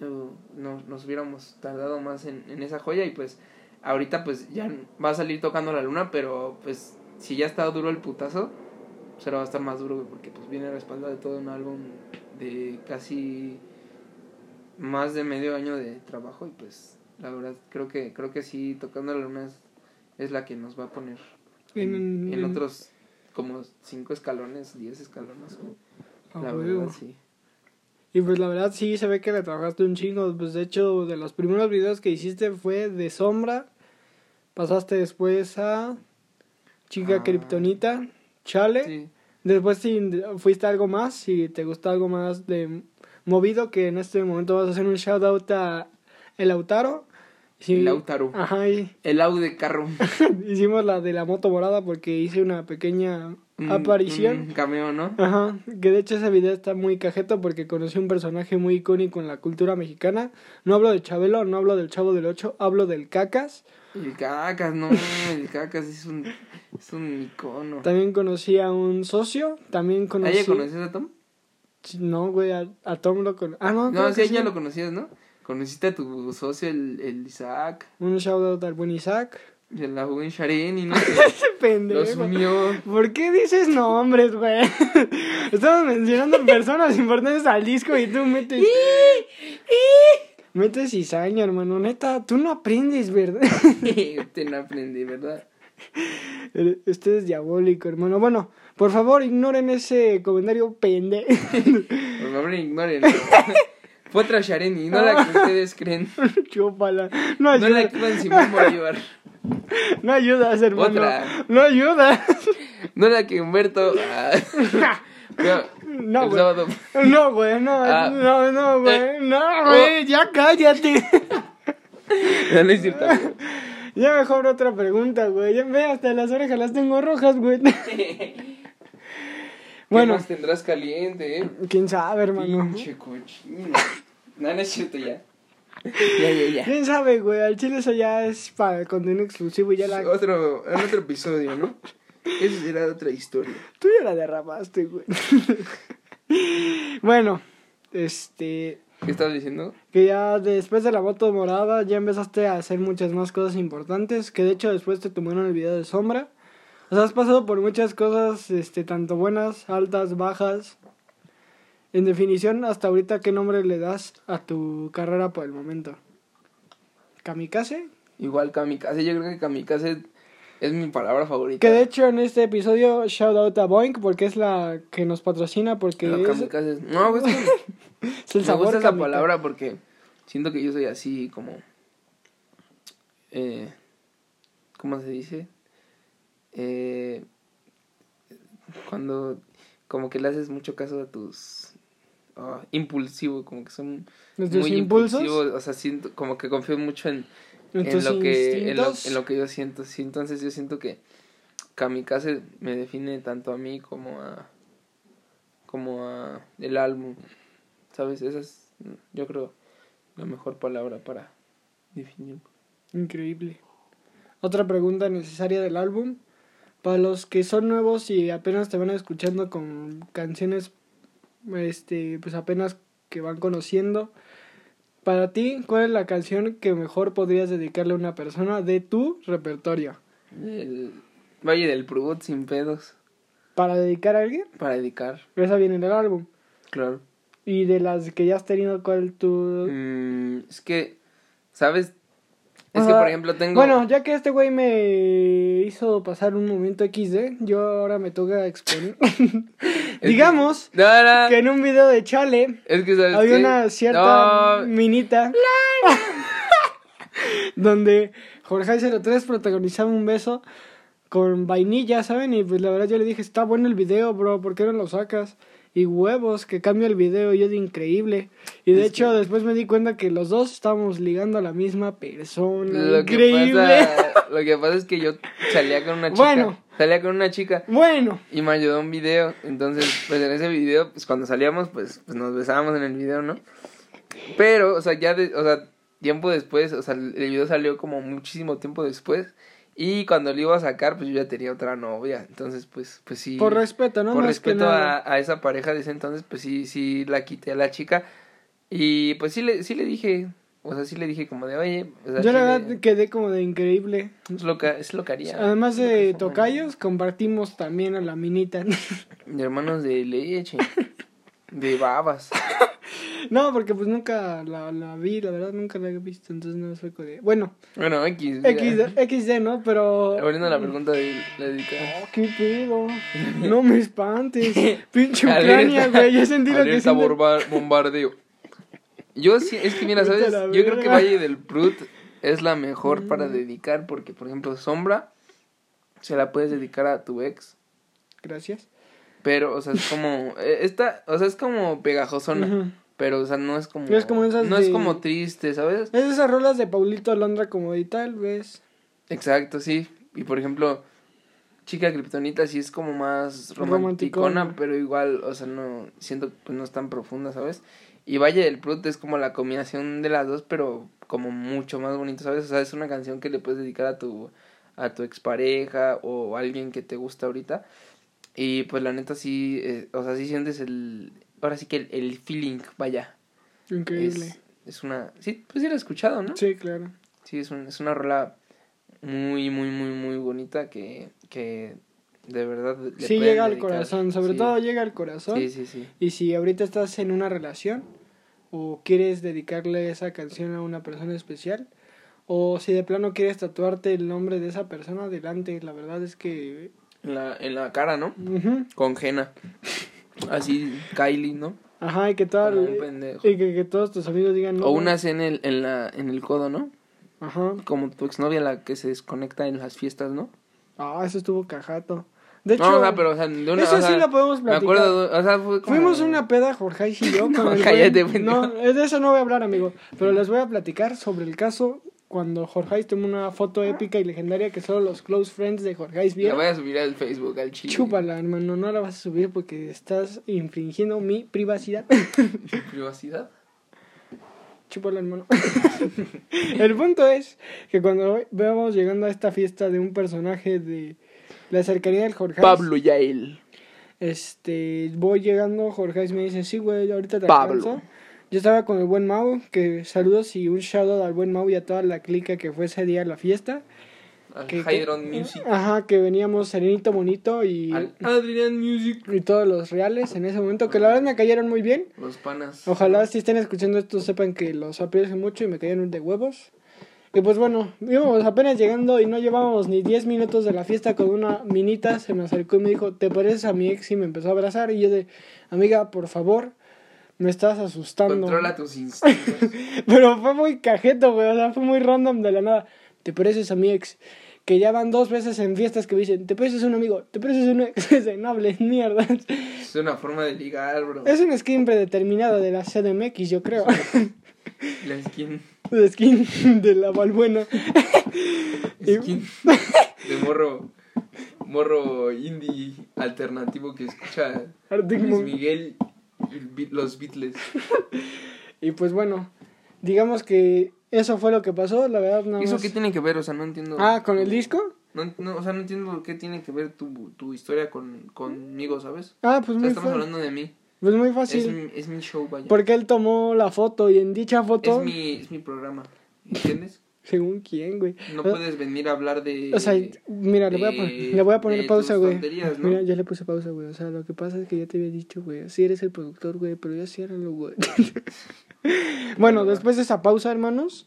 no, no- nos hubiéramos tardado más en, en esa joya y pues ahorita pues ya va a salir tocando la luna, pero pues si ya está duro el putazo, pues ahora va a estar más duro porque pues viene a la espalda de todo un álbum de casi más de medio año de trabajo y pues la verdad creo que creo que sí tocando la luna es, es la que nos va a poner en, otros como cinco escalones, diez escalones. A La verdad sí. Y pues la verdad sí se ve que le trabajaste un chingo. Pues de hecho, de los primeros videos que hiciste fue de sombra. Pasaste después a Chica Ah. Kryptonita, Chale. Sí. Después sí, fuiste a algo más, si te gusta algo más de movido, que en este momento vas a hacer un shout out a El Lautaro. Sí, Lautaro. Ajá, y El audio de carro. hicimos la de la moto morada porque hice una pequeña aparición. Un cameo, ¿no? Ajá, que de hecho ese video está muy cajeto porque conocí un personaje muy icónico en la cultura mexicana. No hablo de Chabelo, no hablo del Chavo del Ocho, hablo del Cacas. El cacas, no, el cacas es un, es un icono. También conocí a un socio, también ¿Ah, conocí... ya conocías a Tom? No, güey, a, a Tom lo con... Ah, no, No, sí, que ya lo conocías, ¿no? Conociste a tu socio, el, el Isaac, Un shout out al buen Isaac. de la buen Sharen y no Ese pendejo. los unió. ¿Por qué dices nombres, güey? Estamos mencionando personas importantes al disco y tú metes... metes cizaña, hermano. Neta, tú no aprendes, ¿verdad? Te no aprendí, ¿verdad? Usted es diabólico, hermano. Bueno, por favor, ignoren ese comentario pende. Por favor, ignórenlo. Fue otra Shareni, no la que ustedes creen. Chúpala. No No ayuda. la que iban Simón Bolívar. No ayudas, hermano. Otra. No ayudas. No la que Humberto. ah, no, No, güey. sábado. No, güey, no, Ah. no, no, güey, Eh. no, güey, ya cállate. No, no es cierto. Ya mejor otra pregunta, güey. Ya ve, hasta las orejas las tengo rojas, güey. Bueno. Más tendrás caliente, eh? quién sabe, hermano. Pinche cochino. No, no es cierto ya. ya, ya, ya. ¿Quién sabe, güey? Al chile eso ya es para contenido exclusivo y ya la... Otro, en otro episodio, ¿no? Esa será otra historia. Tú ya la derramaste, güey. bueno, este... ¿Qué estabas diciendo? Que ya después de la moto morada ya empezaste a hacer muchas más cosas importantes. Que de hecho después te tomaron el video de sombra. O sea, has pasado por muchas cosas, este, tanto buenas, altas, bajas. En definición, hasta ahorita, ¿qué nombre le das a tu carrera por el momento? ¿Kamikaze? Igual Kamikaze, yo creo que Kamikaze es mi palabra favorita. Que de hecho en este episodio, shout out a Boink, porque es la que nos patrocina, porque No, es, kamikaze es- No, es que es el me gusta esa palabra porque siento que yo soy así como... Eh, ¿Cómo se dice? Eh, cuando como que le haces mucho caso a tus... ah, impulsivo, como que son ¿De tus muy impulsos? impulsivos, o sea, siento como que confío mucho en, ¿En lo que en lo, instintos? en lo que yo siento sí entonces yo siento que Kamikaze me define tanto a mí como a como a el álbum sabes esa es yo creo la mejor palabra para definirlo Increíble. Otra pregunta necesaria del álbum. Para los que son nuevos y apenas te van escuchando con canciones, este, pues apenas que van conociendo. Para ti, ¿cuál es la canción que mejor podrías dedicarle a una persona de tu repertorio? el Valle del Prubut sin pedos Para dedicar a alguien, para dedicar esa viene en el álbum. claro Y de las que ya has tenido, ¿cuál tú...? Mm, es que sabes es O que por ejemplo tengo Bueno, ya que este güey me hizo pasar un momento XD, yo ahora me toca exponer. Digamos no, no, que en un video de Chale es que sabes había qué? una cierta No, minita donde Jorge 03 protagonizaba un beso con vainilla, ¿saben? Y pues la verdad yo le dije, está bueno el video, bro, ¿por qué no lo sacas? Y huevos, que cambia el video, y yo de increíble. Y de Es hecho que- después me di cuenta que los dos estábamos ligando a la misma persona. Lo que, increíble. pasa, lo que pasa es que yo salía con una chica. Bueno. Salía con una chica Bueno, y me ayudó un video. Entonces, pues en ese video, pues cuando salíamos, pues, pues nos besábamos en el video, ¿no? Pero, o sea, ya, de- o sea, tiempo después, o sea, el video salió como muchísimo tiempo después. Y cuando lo iba a sacar, pues yo ya tenía otra novia. Entonces, pues, pues sí. por respeto, ¿no? por Más respeto a, a esa pareja de ese entonces, pues sí, sí la quité a la chica. Y pues sí le, sí le dije, o sea, sí le dije como de, oye, o sea, Yo la verdad le- quedé como de increíble. es lo que, es lo que haría. Además de tocayos, compartimos también a la minita. De hermanos de leche. De babas. no, porque pues nunca la, la vi, la verdad nunca la he visto, entonces no sé de... Bueno, Bueno, X. ya. XD, ¿no? Pero... Volviendo a la pregunta de la dedicada. Oh, qué pedo. No me espantes. Pinche Ucrania, güey. Ya sentí lo que siente. bombardeo. Yo sí, es que mira, ¿sabes? Yo creo que. Valle del Prut es la mejor para dedicar porque, por ejemplo, Sombra se la puedes dedicar a tu ex. Gracias. Pero, o sea, es como. eh, Esta, o sea, es como pegajosona. Ujú. Pero, o sea, no es como. No es como esas No es como triste, ¿sabes? Es esas rolas de Paulito Alondra como de tal vez. Exacto, sí. Y por ejemplo, Chica Kryptonita sí es como más romanticona, pero igual, o sea, no. Siento que no es tan profunda, ¿sabes? Y Valle del Prut es como la combinación de las dos, pero como mucho más bonito, ¿sabes? O sea, es una canción que le puedes dedicar a tu a tu expareja o a alguien que te gusta ahorita. Y pues la neta sí, eh, o sea, sí sientes el ahora sí que el, el feeling, vaya. Increíble. Es, es una sí, pues sí lo he escuchado, ¿no? Sí, claro. Sí, es, un, es una rola muy, muy, muy, muy bonita que, que de verdad le Sí llega al dedicar. corazón, sobre Sí. todo llega al corazón. Sí, sí, sí. Y si ahorita estás en una relación o quieres dedicarle esa canción a una persona especial o si de plano quieres tatuarte el nombre de esa persona, adelante. La verdad es que... En la, en la cara, ¿no? Con Jena. Así, Kylie, ¿no? Ajá, y que, pendejo. y que, que todos tus amigos digan... no, O unas en el, en la, en el codo, ¿no? Ajá. Como tu exnovia la que se desconecta en las fiestas, ¿no? Ah, eso estuvo cajato. De hecho, no, o sea, pero, o sea, de una, eso o sea, sí lo podemos Me platicar. acuerdo, o sea, fue como... Fuimos una peda, Jorge y yo. Con No, el güey- cállate, pendejo. No, de eso no voy a hablar, amigo. Pero les voy a platicar sobre el caso cuando Jorge tomó una foto épica y legendaria que solo los close friends de Jorge La vieron. voy a subir al Facebook, al chile. Chúpala, hermano, no la vas a subir porque estás infringiendo mi privacidad. Privacidad. Chúpalo, hermano. el punto es que cuando veamos llegando a esta fiesta de un personaje de la cercanía del Jorge. Pablo Yael. Este, voy llegando, Jorge me dice, sí, güey, ahorita te Pablo. Yo estaba con el buen Mau, que saludos y un shout al buen Mau y a toda la clica que fue ese día a la fiesta. Al que, Music. Ajá, que veníamos Serenito Bonito y. Al Adrian Music. Y todos los reales en ese momento, que la verdad me cayeron muy bien. Los panas. Ojalá si estén escuchando esto sepan que los aprecio mucho y me cayeron de huevos. Y pues bueno, íbamos apenas llegando y no llevábamos ni 10 minutos de la fiesta con una minita. Se me acercó y me dijo, ¿te pareces a mi ex? Y me empezó a abrazar. Y yo de, amiga, por favor, me estás asustando. Controla tus instintos. Pero fue muy cajeto, güey. O sea, fue muy random de la nada. ¿Te pareces a mi ex? Que ya van dos veces en fiestas que me dicen, ¿te pareces a un amigo? ¿Te pareces a un ex? no hables mierda. Es una forma de ligar, bro. Es un skin predeterminado de la CDMX, yo creo. La skin. La skin de la Valbuena. Skin de morro. Morro indie alternativo que escucha Luis Miguel los Beatles. y pues bueno, digamos que eso fue lo que pasó, la verdad. no ¿Eso qué tiene que ver? O sea, no entiendo. Ah, ¿con el disco? No, no, o sea, no entiendo qué tiene que ver tu, tu historia con, conmigo, ¿sabes? Ah, pues o Estamos hablando de mí. Pues muy fácil. Es, mi show, vaya. Porque él tomó la foto y en dicha foto... Es mi, es mi programa, ¿entiendes? Según quién, güey. No puedes venir a hablar de... O sea, mira, le voy a poner, le voy a poner pausa, güey. Mira, ya le puse pausa, güey. O sea, lo que pasa es que ya te había dicho, güey. Sí eres el productor, güey, pero ya ciérralo, güey. bueno, después de esa pausa, hermanos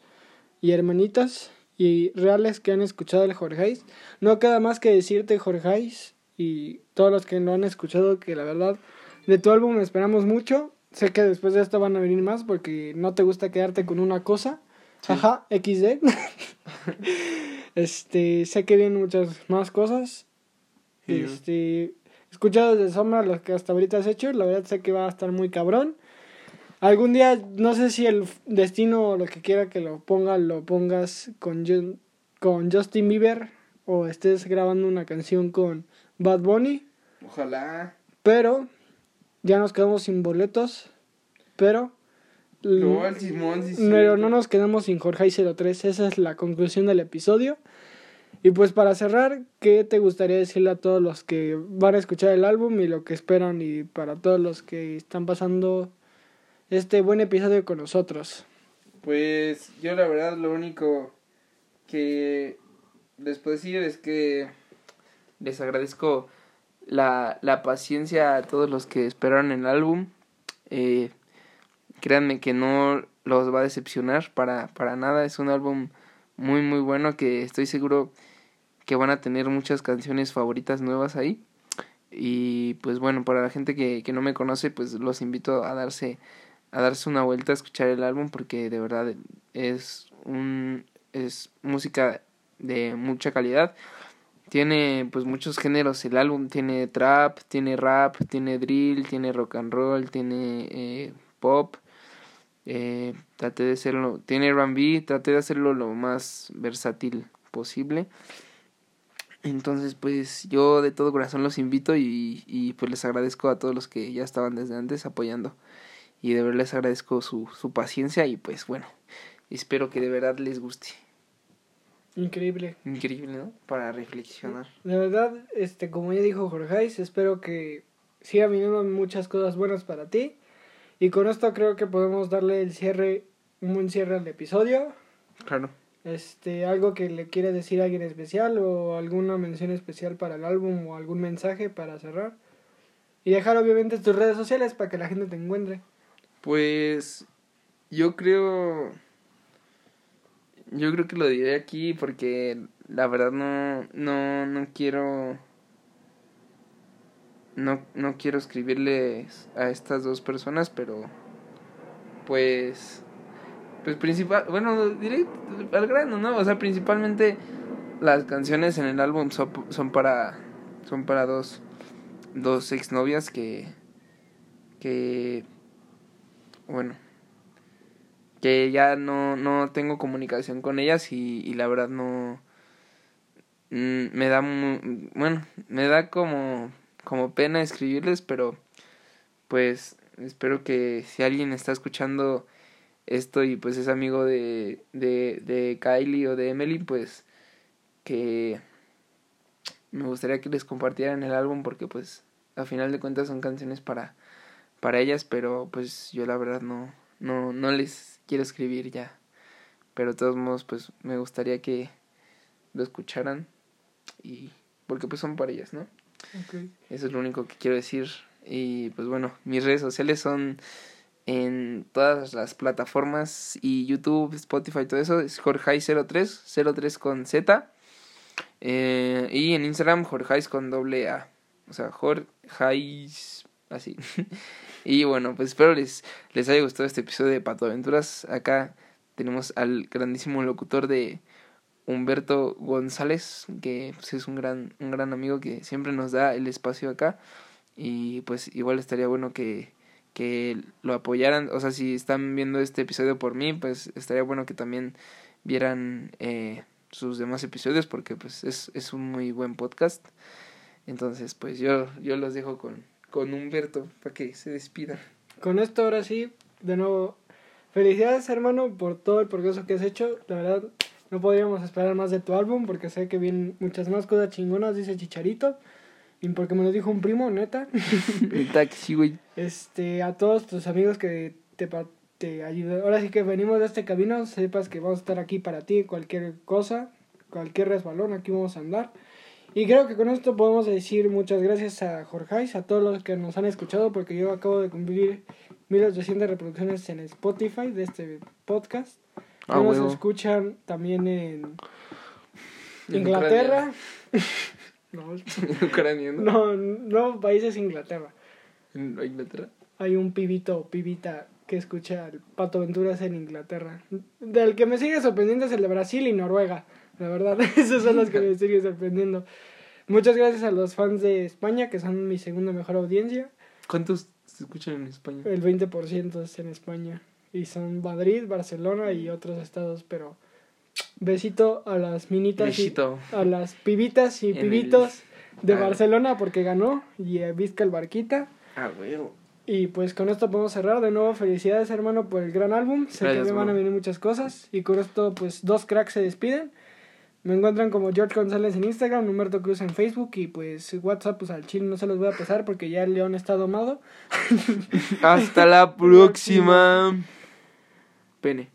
y hermanitas y reales que han escuchado el Jorge no queda más que decirte, Jorge y todos los que no han escuchado, que la verdad de tu álbum esperamos mucho. Sé que después de esto van a venir más porque no te gusta quedarte con una cosa. Ajá, XD. este, sé que vienen muchas más cosas. Este, he escuchado desde sombra lo que hasta ahorita has hecho. La verdad sé que va a estar muy cabrón. Algún día, no sé si el destino o lo que quiera que lo ponga, lo pongas con, con Justin Bieber o estés grabando una canción con Bad Bunny. Ojalá. Pero ya nos quedamos sin boletos, pero... No, Simón, pero no nos quedamos sin Jorge 03, esa es la conclusión del episodio. Y pues para cerrar, ¿qué te gustaría decirle a todos los que van a escuchar el álbum y lo que esperan y para todos los que están pasando este buen episodio con nosotros? Pues yo la verdad lo único que les puedo decir es que les agradezco la, la paciencia a todos los que esperaron el álbum. Eh, créanme que no los va a decepcionar para, para nada. Es un álbum muy muy bueno que estoy seguro que van a tener muchas canciones favoritas nuevas ahí. Y pues bueno, para la gente que, que no me conoce, pues los invito a darse, a darse una vuelta a escuchar el álbum porque de verdad es un es música de mucha calidad tiene pues muchos géneros el álbum tiene trap tiene rap tiene drill tiene rock and roll tiene eh, pop eh, traté de hacerlo tiene R&B traté de hacerlo lo más versátil posible entonces pues yo de todo corazón los invito y, y pues les agradezco a todos los que ya estaban desde antes apoyando y de verdad les agradezco su, su paciencia y pues bueno espero que de verdad les guste Increíble. Increíble, ¿no? Para reflexionar. De verdad, este, como ya dijo Jorge, espero que siga viniendo muchas cosas buenas para ti. Y con esto creo que podemos darle el cierre, un buen cierre al episodio. Claro. Este, algo que le quiere decir a alguien especial o alguna mención especial para el álbum o algún mensaje para cerrar. Y dejar obviamente tus redes sociales para que la gente te encuentre. Pues yo creo yo creo que lo diré aquí porque la verdad no, no, no quiero, no, no quiero escribirles a estas dos personas, pero pues, pues principal, bueno, diré al grano, ¿no? O sea, principalmente las canciones en el álbum son, son para, son para dos, dos exnovias que, que, bueno, que ya no, no tengo comunicación con ellas y, y la verdad no mm, me da bueno me da como como pena escribirles pero pues espero que si alguien está escuchando esto y pues es amigo de, de, de Kylie o de Emily, pues que me gustaría que les compartieran el álbum porque pues a final de cuentas son canciones para para ellas, pero pues yo la verdad no no no les quiero escribir ya. Pero de todos modos pues me gustaría que lo escucharan y porque pues son para ellas, ¿no? Eso es lo único que quiero decir y pues bueno, mis redes sociales son en todas las plataformas y YouTube, Spotify, todo eso es Jorge03, 03 con Z. Eh, y en Instagram Jorge con doble A. O sea, Jorge así. y bueno, pues espero les, les haya gustado este episodio de Pato Aventuras. Acá tenemos al grandísimo locutor de Humberto González, que pues, es un gran, un gran amigo que siempre nos da el espacio acá. Y pues igual estaría bueno que, que lo apoyaran. O sea, si están viendo este episodio por mí, pues estaría bueno que también vieran eh, sus demás episodios porque pues es, es un muy buen podcast. Entonces, pues yo, yo los dejo con, con Humberto para que se despida. Con esto ahora sí, de nuevo, felicidades hermano por todo el progreso que has hecho. La verdad, no podríamos esperar más de tu álbum porque sé que vienen muchas más cosas chingonas, dice Chicharito. Y porque me lo dijo un primo, neta. neta, que sí, güey. Este, a todos tus amigos que te, te ayudan. Ahora sí que venimos de este camino, sepas que vamos a estar aquí para ti, cualquier cosa, cualquier resbalón, aquí vamos a andar. Y creo que con esto podemos decir muchas gracias a Jorge, a todos los que nos han escuchado, porque yo acabo de cumplir 1800 reproducciones en Spotify de este podcast. Ah, nos escuchan también en Inglaterra. No, Ucrania, ¿no? No, países Inglaterra. ¿En Inglaterra? Hay un pibito o pibita que escucha el Pato Venturas en Inglaterra. Del que me sigue sorprendiendo es el de Brasil y Noruega. La verdad, esos son los que me siguen sorprendiendo. Muchas gracias a los fans de España, que son mi segunda mejor audiencia. ¿Cuántos se escuchan en España? El 20% es en España. Y son Madrid, Barcelona y otros estados, pero Besito a las minitas y a las pibitas y pibitos de Barcelona porque ganó y a Vizca el Barquita. Ah, Y pues con esto podemos cerrar. De nuevo, felicidades hermano por el gran álbum. Sé que me van a venir muchas cosas. Y con esto, pues dos cracks se despiden. Me encuentran como George González en Instagram, Humberto Cruz en Facebook y pues WhatsApp, pues al chile no se los voy a pasar porque ya el león está domado. Hasta la próxima. Pene.